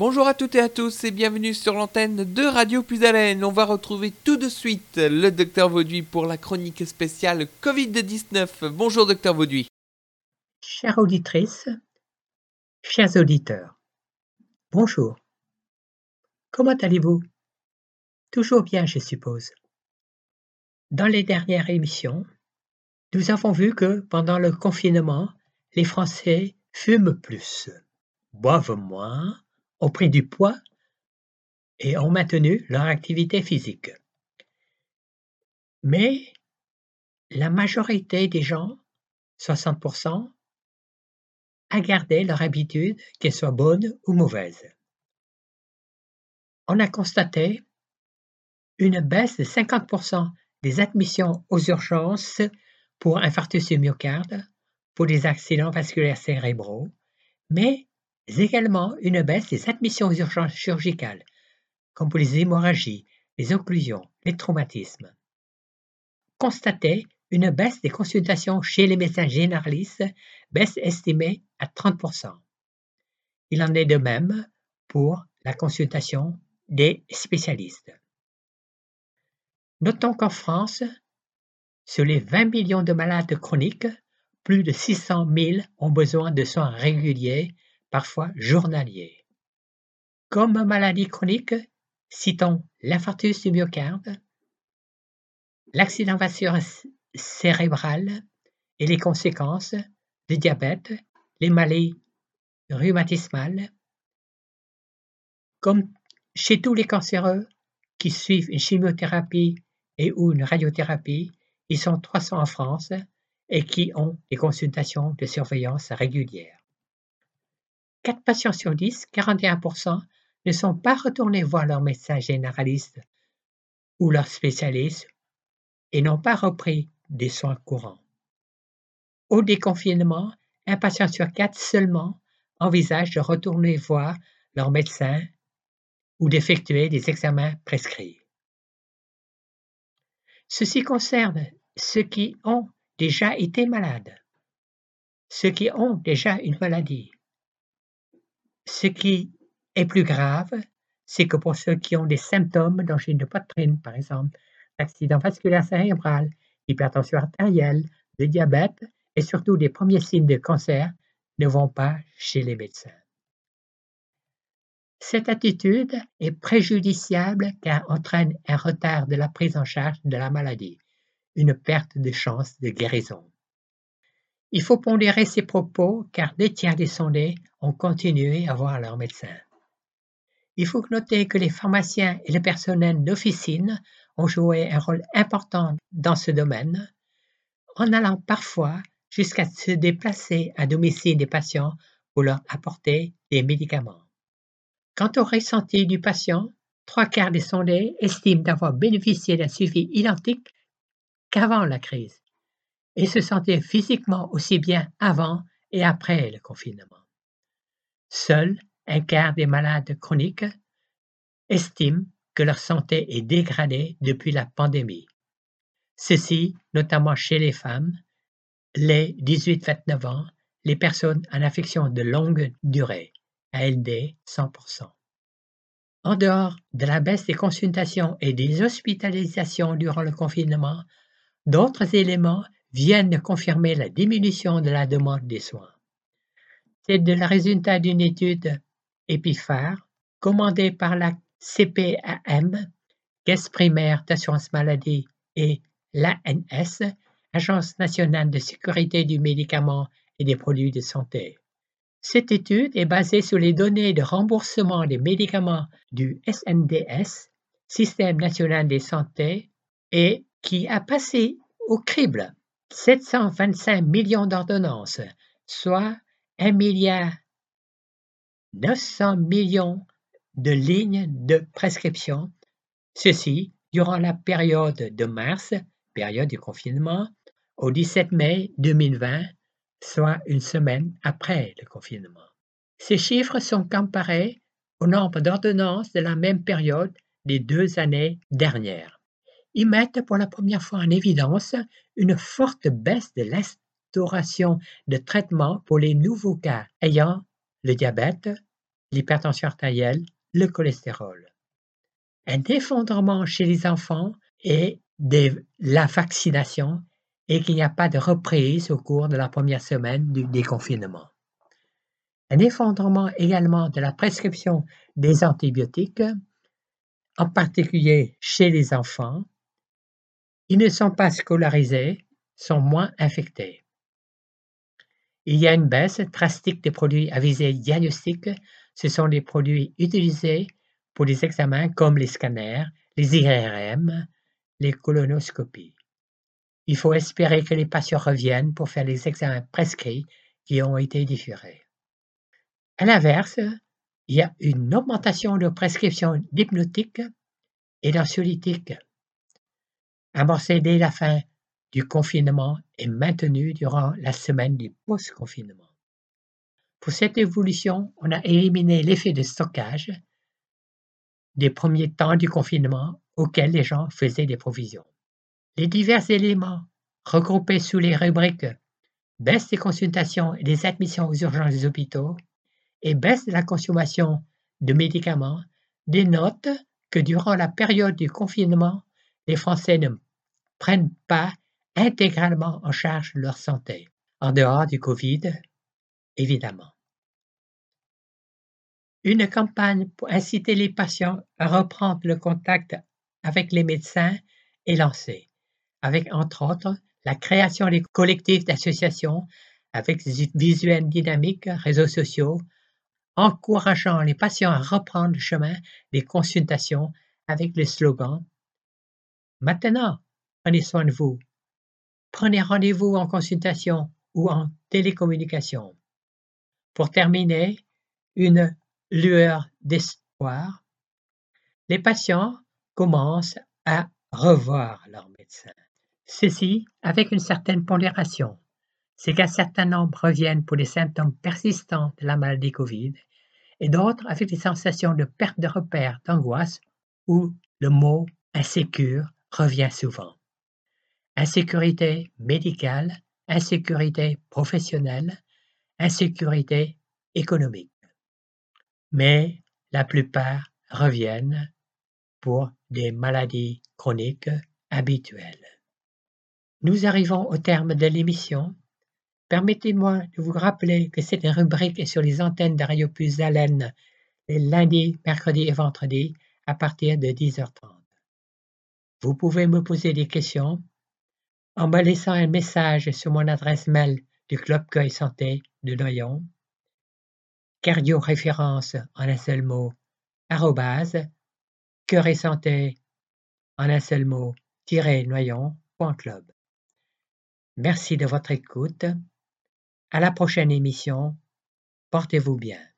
Bonjour à toutes et à tous et bienvenue sur l'antenne de Radio Plus Haleine. On va retrouver tout de suite le docteur Vauduit pour la chronique spéciale Covid-19. Bonjour docteur Vauduit. Chères auditrices, chers auditeurs, bonjour. Comment allez-vous? Toujours bien, je suppose. Dans les dernières émissions, nous avons vu que pendant le confinement, les Français fument plus, boivent moins, ont pris du poids et ont maintenu leur activité physique. Mais la majorité des gens, 60%, a gardé leur habitude, qu'elle soit bonne ou mauvaise. On a constaté une baisse de 50% des admissions aux urgences pour infarctus du myocarde, pour des accidents vasculaires cérébraux, mais également une baisse des admissions aux urgences chirurgicales, comme pour les hémorragies, les occlusions, les traumatismes. Constater une baisse des consultations chez les médecins généralistes, baisse estimée à 30%. Il en est de même pour la consultation des spécialistes. Notons qu'en France, sur les 20 millions de malades chroniques, plus de 600 000 ont besoin de soins réguliers parfois journalier. Comme maladie chronique, citons l'infarctus du myocarde, l'accident vasculaire cérébral et les conséquences, le diabète, les maladies rhumatismales. Comme chez tous les cancéreux qui suivent une chimiothérapie et ou une radiothérapie, ils sont 300 en France et qui ont des consultations de surveillance régulières. 4 patients sur 10, 41%, ne sont pas retournés voir leur médecin généraliste ou leur spécialiste et n'ont pas repris des soins courants. Au déconfinement, un patient sur quatre seulement envisage de retourner voir leur médecin ou d'effectuer des examens prescrits. Ceci concerne ceux qui ont déjà été malades, ceux qui ont déjà une maladie, ce qui est plus grave, c'est que pour ceux qui ont des symptômes d'angine de poitrine, par exemple, accident vasculaire cérébral, hypertension artérielle, de diabète et surtout des premiers signes de cancer, ne vont pas chez les médecins. Cette attitude est préjudiciable car entraîne un retard de la prise en charge de la maladie, une perte de chance de guérison. Il faut pondérer ces propos car deux tiers des sondés ont continué à voir leur médecin. Il faut noter que les pharmaciens et le personnel d'officine ont joué un rôle important dans ce domaine, en allant parfois jusqu'à se déplacer à domicile des patients pour leur apporter des médicaments. Quant au ressenti du patient, trois quarts des sondés estiment d'avoir bénéficié d'un suivi identique qu'avant la crise et se sentaient physiquement aussi bien avant et après le confinement. Seul un quart des malades chroniques estiment que leur santé est dégradée depuis la pandémie. Ceci, notamment chez les femmes, les 18-29 ans, les personnes en affection de longue durée, ALD 100%. En dehors de la baisse des consultations et des hospitalisations durant le confinement, d'autres éléments viennent confirmer la diminution de la demande des soins. C'est le résultat d'une étude EPIFAR commandée par la CPAM, Caisse primaire d'assurance maladie, et l'ANS, Agence nationale de sécurité du médicament et des produits de santé. Cette étude est basée sur les données de remboursement des médicaments du SNDS, Système national de santé, et qui a passé au crible 725 millions d'ordonnances, soit 1 milliard 900 millions de lignes de prescription, ceci durant la période de mars, période du confinement, au 17 mai 2020, soit une semaine après le confinement. Ces chiffres sont comparés au nombre d'ordonnances de la même période des deux années dernières ils mettent pour la première fois en évidence une forte baisse de l'instauration de traitements pour les nouveaux cas ayant le diabète, l'hypertension artérielle, le cholestérol. Un effondrement chez les enfants et la vaccination et qu'il n'y a pas de reprise au cours de la première semaine du déconfinement. Un effondrement également de la prescription des antibiotiques, en particulier chez les enfants. Ils ne sont pas scolarisés, sont moins infectés. Il y a une baisse drastique des produits à visée diagnostique. Ce sont les produits utilisés pour les examens comme les scanners, les IRM, les colonoscopies. Il faut espérer que les patients reviennent pour faire les examens prescrits qui ont été différés. À l'inverse, il y a une augmentation de prescription d'hypnotiques et d'anxiolytiques, amorcée dès la fin du confinement et maintenue durant la semaine du post-confinement. Pour cette évolution, on a éliminé l'effet de stockage des premiers temps du confinement auxquels les gens faisaient des provisions. Les divers éléments regroupés sous les rubriques baisse des consultations et des admissions aux urgences des hôpitaux et baisse de la consommation de médicaments dénotent que durant la période du confinement, les Français ne prennent pas intégralement en charge leur santé, en dehors du Covid, évidemment. Une campagne pour inciter les patients à reprendre le contact avec les médecins est lancée, avec entre autres la création des collectifs d'associations avec visuels dynamiques, réseaux sociaux, encourageant les patients à reprendre le chemin des consultations avec le slogan Maintenant, prenez soin de vous. Prenez rendez-vous en consultation ou en télécommunication. Pour terminer, une lueur d'espoir. Les patients commencent à revoir leur médecin. Ceci avec une certaine pondération. C'est qu'un certain nombre reviennent pour des symptômes persistants de la maladie Covid et d'autres avec des sensations de perte de repère, d'angoisse où le mot insécure revient souvent. Insécurité médicale, insécurité professionnelle, insécurité économique. Mais la plupart reviennent pour des maladies chroniques habituelles. Nous arrivons au terme de l'émission. Permettez-moi de vous rappeler que cette rubrique est sur les antennes de Radio Plus Haleine les lundis, mercredis et vendredis à partir de 10h30. Vous pouvez me poser des questions en me laissant un message sur mon adresse mail du Club Cueil Santé de Noyon, cardio-référence en un seul mot, arrobase, cœur et santé en un seul mot, noyon.club. Merci de votre écoute. À la prochaine émission. Portez-vous bien.